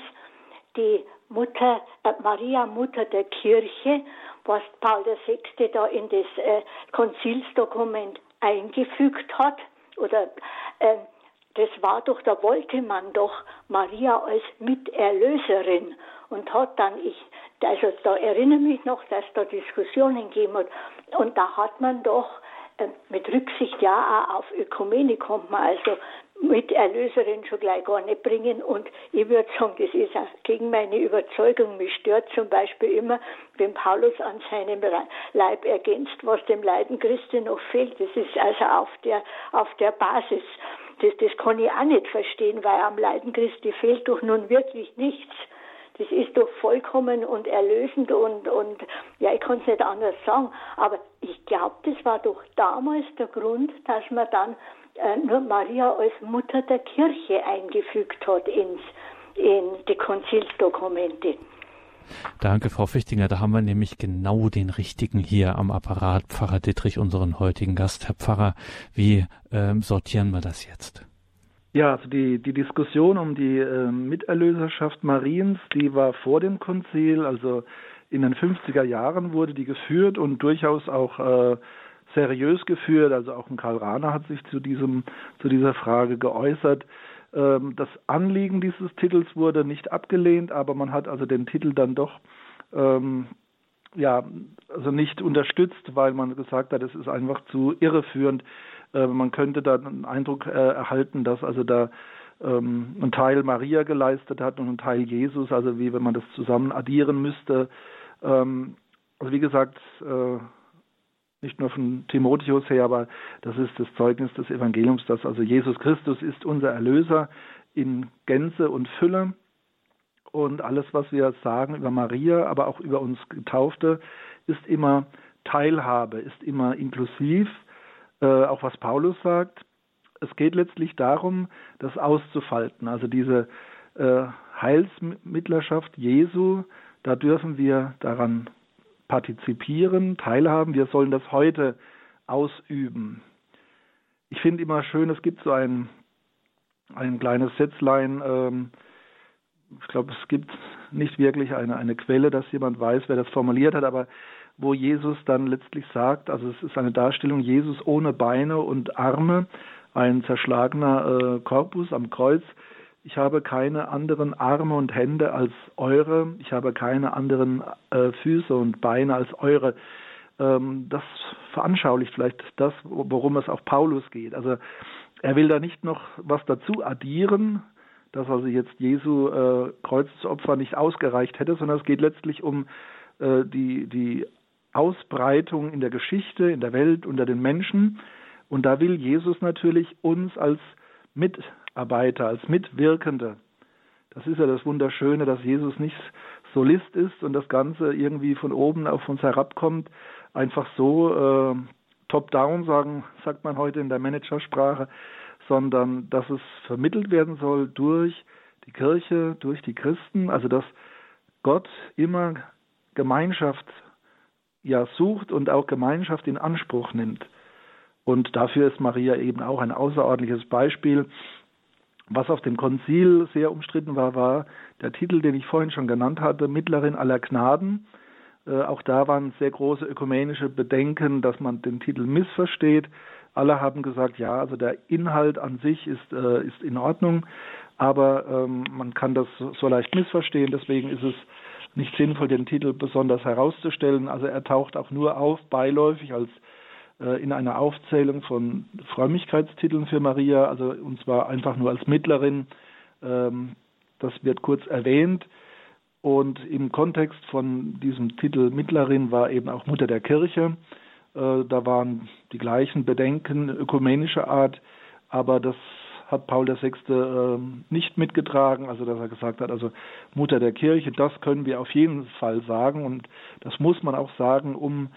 die Mutter, äh, Maria Mutter der Kirche, was Paul VI. da in das äh, Konzilsdokument eingefügt hat, oder äh, das war doch, da wollte man doch Maria als Miterlöserin und hat dann, ich, also da erinnere mich noch, dass da Diskussionen gegeben hat und da hat man doch äh, mit Rücksicht ja auch auf Ökumene kommt man also mit Erlöserin schon gleich gar nicht bringen. Und ich würde sagen, das ist auch gegen meine Überzeugung. Mich stört zum Beispiel immer, wenn Paulus an seinem Leib ergänzt, was dem Leiden Christi noch fehlt. Das ist also auf der, auf der Basis. Das, das kann ich auch nicht verstehen, weil am Leiden Christi fehlt doch nun wirklich nichts. Das ist doch vollkommen und erlösend und, und ja, ich kann es nicht anders sagen. Aber ich glaube, das war doch damals der Grund, dass man dann nur Maria als Mutter der Kirche eingefügt hat ins, in die Konzilsdokumente. Danke, Frau Fichtinger. Da haben wir nämlich genau den richtigen hier am Apparat. Pfarrer Dittrich, unseren heutigen Gast. Herr Pfarrer, wie ähm, sortieren wir das jetzt? Ja, also die, die Diskussion um die äh, Miterlöserschaft Mariens, die war vor dem Konzil, also in den 50er Jahren wurde die geführt und durchaus auch äh, seriös geführt. Also auch ein Karl Rahner hat sich zu diesem zu dieser Frage geäußert. Ähm, das Anliegen dieses Titels wurde nicht abgelehnt, aber man hat also den Titel dann doch ähm, ja also nicht unterstützt, weil man gesagt hat, es ist einfach zu irreführend. Äh, man könnte da einen Eindruck äh, erhalten, dass also da ähm, ein Teil Maria geleistet hat und ein Teil Jesus, also wie wenn man das zusammen addieren müsste. Ähm, also wie gesagt, äh, nicht nur von Timotheus her, aber das ist das Zeugnis des Evangeliums, dass also Jesus Christus ist unser Erlöser in Gänze und Fülle. Und alles, was wir sagen über Maria, aber auch über uns Getaufte, ist immer Teilhabe, ist immer inklusiv. Äh, auch was Paulus sagt, es geht letztlich darum, das auszufalten. Also diese äh, Heilsmittlerschaft Jesu, da dürfen wir daran partizipieren, teilhaben. Wir sollen das heute ausüben. Ich finde immer schön, es gibt so ein, ein kleines Sätzlein, ähm, ich glaube, es gibt nicht wirklich eine, eine Quelle, dass jemand weiß, wer das formuliert hat, aber wo Jesus dann letztlich sagt, also es ist eine Darstellung Jesus ohne Beine und Arme, ein zerschlagener äh, Korpus am Kreuz, ich habe keine anderen Arme und Hände als eure, ich habe keine anderen äh, Füße und Beine als eure. Ähm, das veranschaulicht vielleicht das, worum es auch Paulus geht. Also er will da nicht noch was dazu addieren, dass also jetzt Jesu äh, Kreuzopfer nicht ausgereicht hätte, sondern es geht letztlich um äh, die, die Ausbreitung in der Geschichte, in der Welt, unter den Menschen. Und da will Jesus natürlich uns als mit Mitarbeiter, als Mitwirkende. Das ist ja das Wunderschöne, dass Jesus nicht Solist ist und das Ganze irgendwie von oben auf uns herabkommt, einfach so äh, top-down, sagen, sagt man heute in der Managersprache, sondern dass es vermittelt werden soll durch die Kirche, durch die Christen, also dass Gott immer Gemeinschaft ja sucht und auch Gemeinschaft in Anspruch nimmt. Und dafür ist Maria eben auch ein außerordentliches Beispiel. Was auf dem Konzil sehr umstritten war, war der Titel, den ich vorhin schon genannt hatte, Mittlerin aller Gnaden. Äh, auch da waren sehr große ökumenische Bedenken, dass man den Titel missversteht. Alle haben gesagt, ja, also der Inhalt an sich ist, äh, ist in Ordnung, aber ähm, man kann das so leicht missverstehen. Deswegen ist es nicht sinnvoll, den Titel besonders herauszustellen. Also er taucht auch nur auf, beiläufig als äh, in einer Aufzählung von Frömmigkeitstiteln für Maria, also und zwar einfach nur als Mittlerin. Ähm, das wird kurz erwähnt. Und im Kontext von diesem Titel Mittlerin war eben auch Mutter der Kirche. Äh, da waren die gleichen Bedenken ökumenischer Art, aber das hat Paul VI. Äh, nicht mitgetragen, also dass er gesagt hat, also Mutter der Kirche, das können wir auf jeden Fall sagen und das muss man auch sagen, um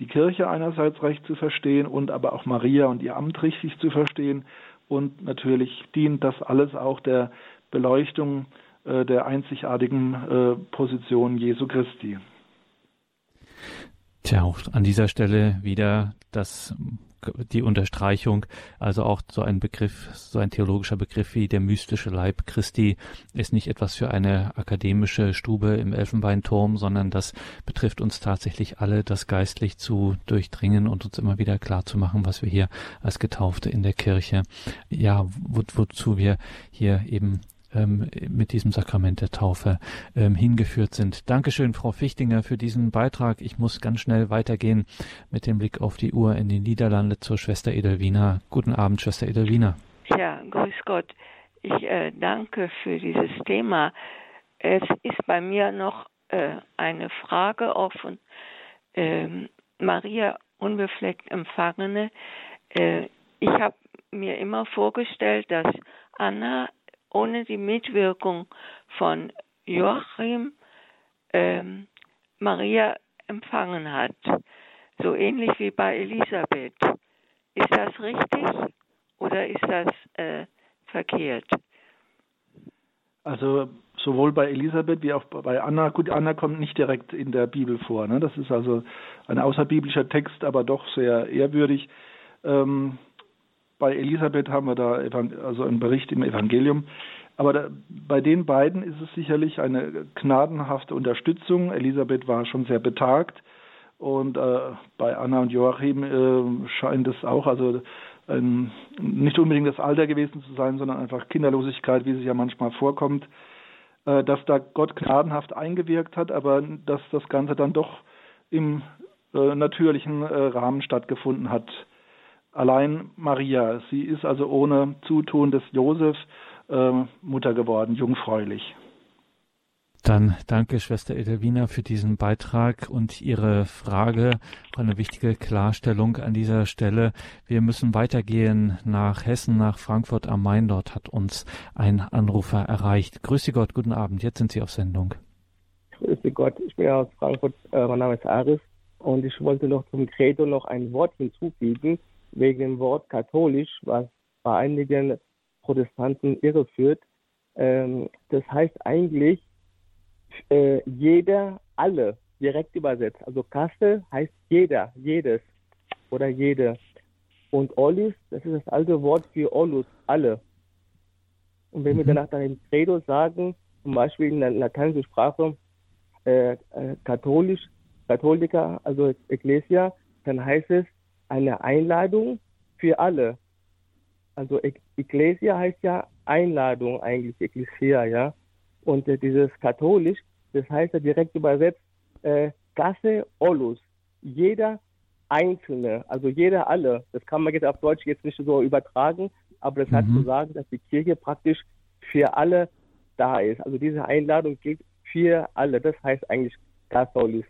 die Kirche einerseits recht zu verstehen und aber auch Maria und ihr Amt richtig zu verstehen. Und natürlich dient das alles auch der Beleuchtung äh, der einzigartigen äh, Position Jesu Christi. Tja, auch an dieser Stelle wieder das die Unterstreichung, also auch so ein Begriff, so ein theologischer Begriff wie der mystische Leib Christi ist nicht etwas für eine akademische Stube im Elfenbeinturm, sondern das betrifft uns tatsächlich alle, das geistlich zu durchdringen und uns immer wieder klar zu machen, was wir hier als Getaufte in der Kirche, ja, wo, wozu wir hier eben mit diesem Sakrament der Taufe ähm, hingeführt sind. Dankeschön, Frau Fichtinger, für diesen Beitrag. Ich muss ganz schnell weitergehen mit dem Blick auf die Uhr in die Niederlande zur Schwester Edelwina. Guten Abend, Schwester Edelwina. Ja, grüß Gott. Ich äh, danke für dieses Thema. Es ist bei mir noch äh, eine Frage offen. Ähm, Maria unbefleckt Empfangene. Äh, ich habe mir immer vorgestellt, dass Anna ohne die Mitwirkung von Joachim ähm, Maria empfangen hat. So ähnlich wie bei Elisabeth. Ist das richtig oder ist das äh, verkehrt? Also sowohl bei Elisabeth wie auch bei Anna. Gut, Anna kommt nicht direkt in der Bibel vor. Ne? Das ist also ein außerbiblischer Text, aber doch sehr ehrwürdig. Ähm, bei Elisabeth haben wir da also einen Bericht im Evangelium. Aber da, bei den beiden ist es sicherlich eine gnadenhafte Unterstützung. Elisabeth war schon sehr betagt und äh, bei Anna und Joachim äh, scheint es auch, also ähm, nicht unbedingt das Alter gewesen zu sein, sondern einfach Kinderlosigkeit, wie es ja manchmal vorkommt, äh, dass da Gott gnadenhaft eingewirkt hat, aber dass das Ganze dann doch im äh, natürlichen äh, Rahmen stattgefunden hat allein Maria. Sie ist also ohne Zutun des Josef äh, Mutter geworden, jungfräulich. Dann danke Schwester Edelwina für diesen Beitrag und Ihre Frage. Eine wichtige Klarstellung an dieser Stelle. Wir müssen weitergehen nach Hessen, nach Frankfurt am Main. Dort hat uns ein Anrufer erreicht. Grüße Gott, guten Abend. Jetzt sind Sie auf Sendung. Grüße Gott, ich bin aus Frankfurt. Äh, mein Name ist Aris und ich wollte noch zum Credo noch ein Wort hinzufügen wegen dem Wort katholisch, was bei einigen Protestanten irreführt. Ähm, das heißt eigentlich äh, jeder, alle, direkt übersetzt. Also Kasse heißt jeder, jedes oder jede. Und Olis, das ist das alte Wort für Olus, alle. Und wenn mhm. wir danach dann im Credo sagen, zum Beispiel in der lateinischen Sprache, äh, äh, katholisch, Katholiker, also Ecclesia, dann heißt es eine Einladung für alle. Also Ecclesia heißt ja Einladung eigentlich, Ecclesia, ja. Und äh, dieses katholisch, das heißt ja direkt übersetzt, äh, Gasse Olus. Jeder Einzelne, also jeder alle. Das kann man jetzt auf Deutsch jetzt nicht so übertragen, aber das mhm. hat zu sagen, dass die Kirche praktisch für alle da ist. Also diese Einladung gilt für alle. Das heißt eigentlich Katholis.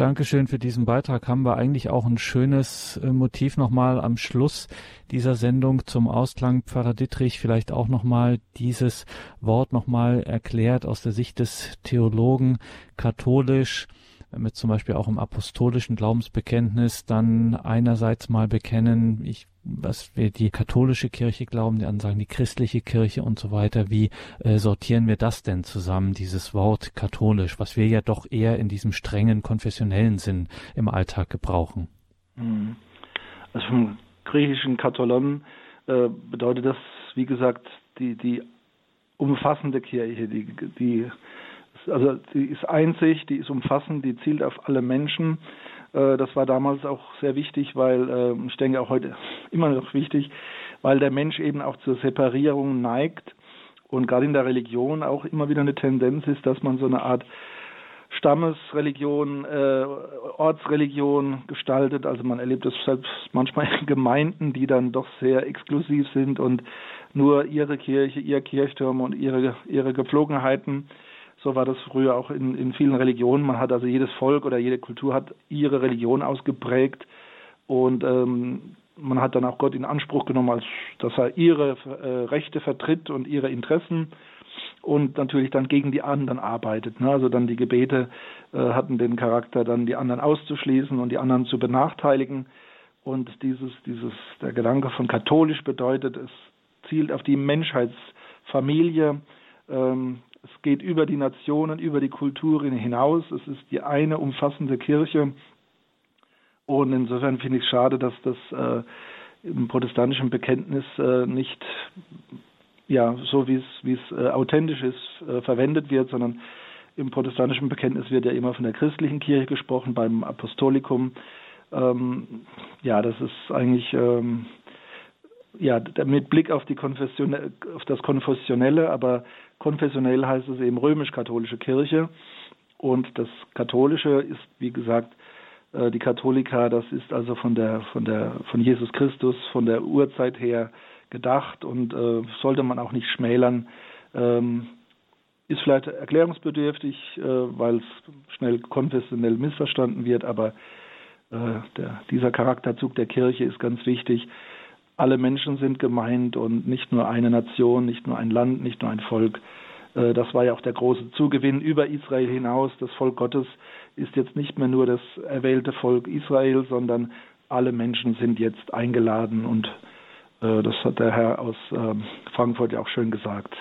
Dankeschön für diesen Beitrag. Haben wir eigentlich auch ein schönes äh, Motiv nochmal am Schluss dieser Sendung zum Ausklang. Pfarrer Dittrich vielleicht auch nochmal dieses Wort nochmal erklärt aus der Sicht des Theologen katholisch wir zum Beispiel auch im apostolischen Glaubensbekenntnis dann einerseits mal bekennen, ich, was wir die katholische Kirche glauben, die anderen sagen die christliche Kirche und so weiter. Wie äh, sortieren wir das denn zusammen, dieses Wort katholisch, was wir ja doch eher in diesem strengen konfessionellen Sinn im Alltag gebrauchen? Mhm. Also vom griechischen Katholon äh, bedeutet das, wie gesagt, die, die umfassende Kirche, die, die also die ist einzig, die ist umfassend, die zielt auf alle Menschen. Äh, das war damals auch sehr wichtig, weil äh, ich denke auch heute immer noch wichtig, weil der Mensch eben auch zur Separierung neigt und gerade in der Religion auch immer wieder eine Tendenz ist, dass man so eine Art Stammesreligion, äh, Ortsreligion gestaltet. Also man erlebt es selbst manchmal in Gemeinden, die dann doch sehr exklusiv sind und nur ihre Kirche, ihr Kirchturm und ihre, ihre Gepflogenheiten so war das früher auch in, in vielen Religionen. Man hat also jedes Volk oder jede Kultur hat ihre Religion ausgeprägt und ähm, man hat dann auch Gott in Anspruch genommen, als dass er ihre äh, Rechte vertritt und ihre Interessen und natürlich dann gegen die anderen arbeitet. Ne? Also dann die Gebete äh, hatten den Charakter, dann die anderen auszuschließen und die anderen zu benachteiligen. Und dieses, dieses, der Gedanke von katholisch bedeutet, es zielt auf die Menschheitsfamilie. Ähm, es geht über die Nationen, über die Kulturen hinaus. Es ist die eine umfassende Kirche. Und insofern finde ich es schade, dass das äh, im protestantischen Bekenntnis äh, nicht ja so wie es äh, authentisch ist äh, verwendet wird, sondern im protestantischen Bekenntnis wird ja immer von der christlichen Kirche gesprochen beim Apostolikum. Ähm, ja, das ist eigentlich ähm, ja mit Blick auf die Konfession auf das konfessionelle, aber konfessionell heißt es eben römisch-katholische Kirche und das katholische ist wie gesagt äh, die Katholika, das ist also von der von der von Jesus Christus von der Urzeit her gedacht und äh, sollte man auch nicht schmälern. Ähm, ist vielleicht erklärungsbedürftig, äh, weil es schnell konfessionell missverstanden wird, aber äh, der, dieser Charakterzug der Kirche ist ganz wichtig. Alle Menschen sind gemeint und nicht nur eine Nation, nicht nur ein Land, nicht nur ein Volk. Äh, das war ja auch der große Zugewinn über Israel hinaus. Das Volk Gottes ist jetzt nicht mehr nur das erwählte Volk Israel, sondern alle Menschen sind jetzt eingeladen und äh, das hat der Herr aus ähm, Frankfurt ja auch schön gesagt.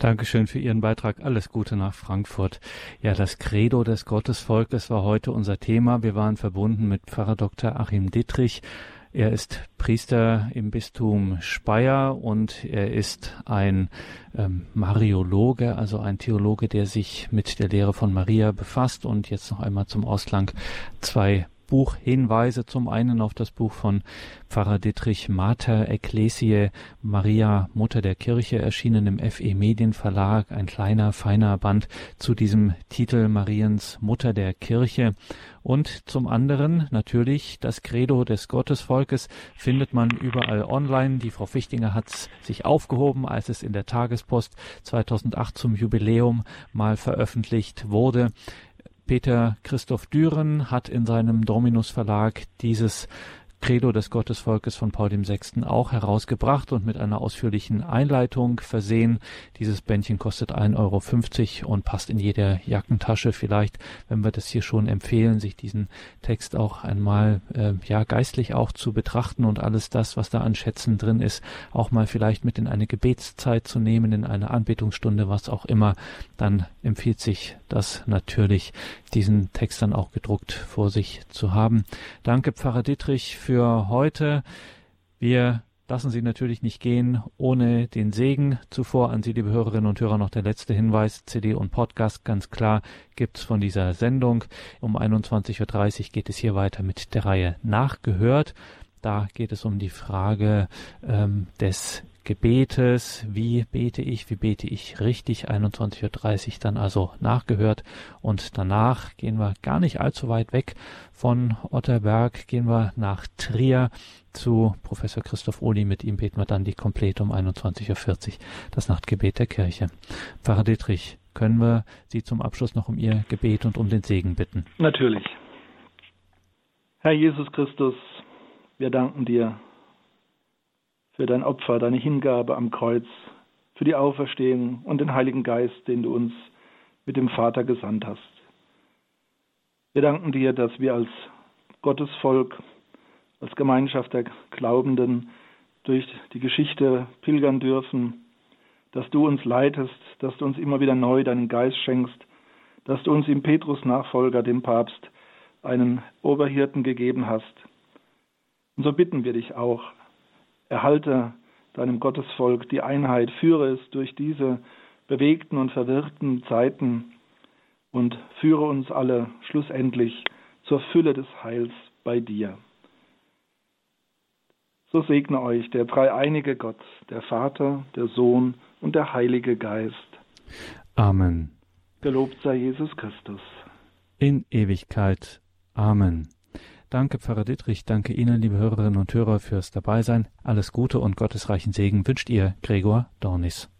Dankeschön für Ihren Beitrag. Alles Gute nach Frankfurt. Ja, das Credo des Gottesvolkes war heute unser Thema. Wir waren verbunden mit Pfarrer Dr. Achim Dittrich. Er ist Priester im Bistum Speyer und er ist ein ähm, Mariologe, also ein Theologe, der sich mit der Lehre von Maria befasst. Und jetzt noch einmal zum Ausklang zwei Buchhinweise. Zum einen auf das Buch von Pfarrer Dietrich Mater Ecclesiae Maria Mutter der Kirche erschienen im FE Medienverlag, ein kleiner, feiner Band zu diesem Titel Mariens Mutter der Kirche. Und zum anderen natürlich das Credo des Gottesvolkes findet man überall online. Die Frau Fichtinger hat sich aufgehoben, als es in der Tagespost 2008 zum Jubiläum mal veröffentlicht wurde. Peter Christoph Düren hat in seinem Dominus Verlag dieses Credo des Gottesvolkes von Paul VI. auch herausgebracht und mit einer ausführlichen Einleitung versehen. Dieses Bändchen kostet 1,50 Euro und passt in jeder Jackentasche. Vielleicht, wenn wir das hier schon empfehlen, sich diesen Text auch einmal äh, ja geistlich auch zu betrachten und alles das, was da an Schätzen drin ist, auch mal vielleicht mit in eine Gebetszeit zu nehmen, in eine Anbetungsstunde, was auch immer, dann empfiehlt sich das natürlich, diesen Text dann auch gedruckt vor sich zu haben. Danke, Pfarrer Dietrich, für für heute. Wir lassen Sie natürlich nicht gehen ohne den Segen. Zuvor an Sie, liebe Hörerinnen und Hörer, noch der letzte Hinweis. CD und Podcast, ganz klar, gibt's von dieser Sendung. Um 21.30 Uhr geht es hier weiter mit der Reihe Nachgehört. Da geht es um die Frage ähm, des Gebetes, wie bete ich, wie bete ich richtig, 21.30 Uhr dann also nachgehört. Und danach gehen wir gar nicht allzu weit weg von Otterberg, gehen wir nach Trier zu Professor Christoph Ohli, mit ihm beten wir dann die komplette um 21.40 Uhr das Nachtgebet der Kirche. Pfarrer Dietrich, können wir Sie zum Abschluss noch um Ihr Gebet und um den Segen bitten? Natürlich. Herr Jesus Christus, wir danken dir für dein Opfer, deine Hingabe am Kreuz, für die Auferstehung und den Heiligen Geist, den du uns mit dem Vater gesandt hast. Wir danken dir, dass wir als Gottesvolk, als Gemeinschaft der Glaubenden durch die Geschichte pilgern dürfen, dass du uns leitest, dass du uns immer wieder neu deinen Geist schenkst, dass du uns im Petrus Nachfolger, dem Papst, einen Oberhirten gegeben hast. Und so bitten wir dich auch, Erhalte deinem Gottesvolk die Einheit, führe es durch diese bewegten und verwirrten Zeiten und führe uns alle schlussendlich zur Fülle des Heils bei dir. So segne euch der dreieinige Gott, der Vater, der Sohn und der Heilige Geist. Amen. Gelobt sei Jesus Christus. In Ewigkeit. Amen. Danke, Pfarrer Dittrich. Danke Ihnen, liebe Hörerinnen und Hörer, fürs Dabeisein. Alles Gute und gottesreichen Segen wünscht Ihr Gregor Dornis.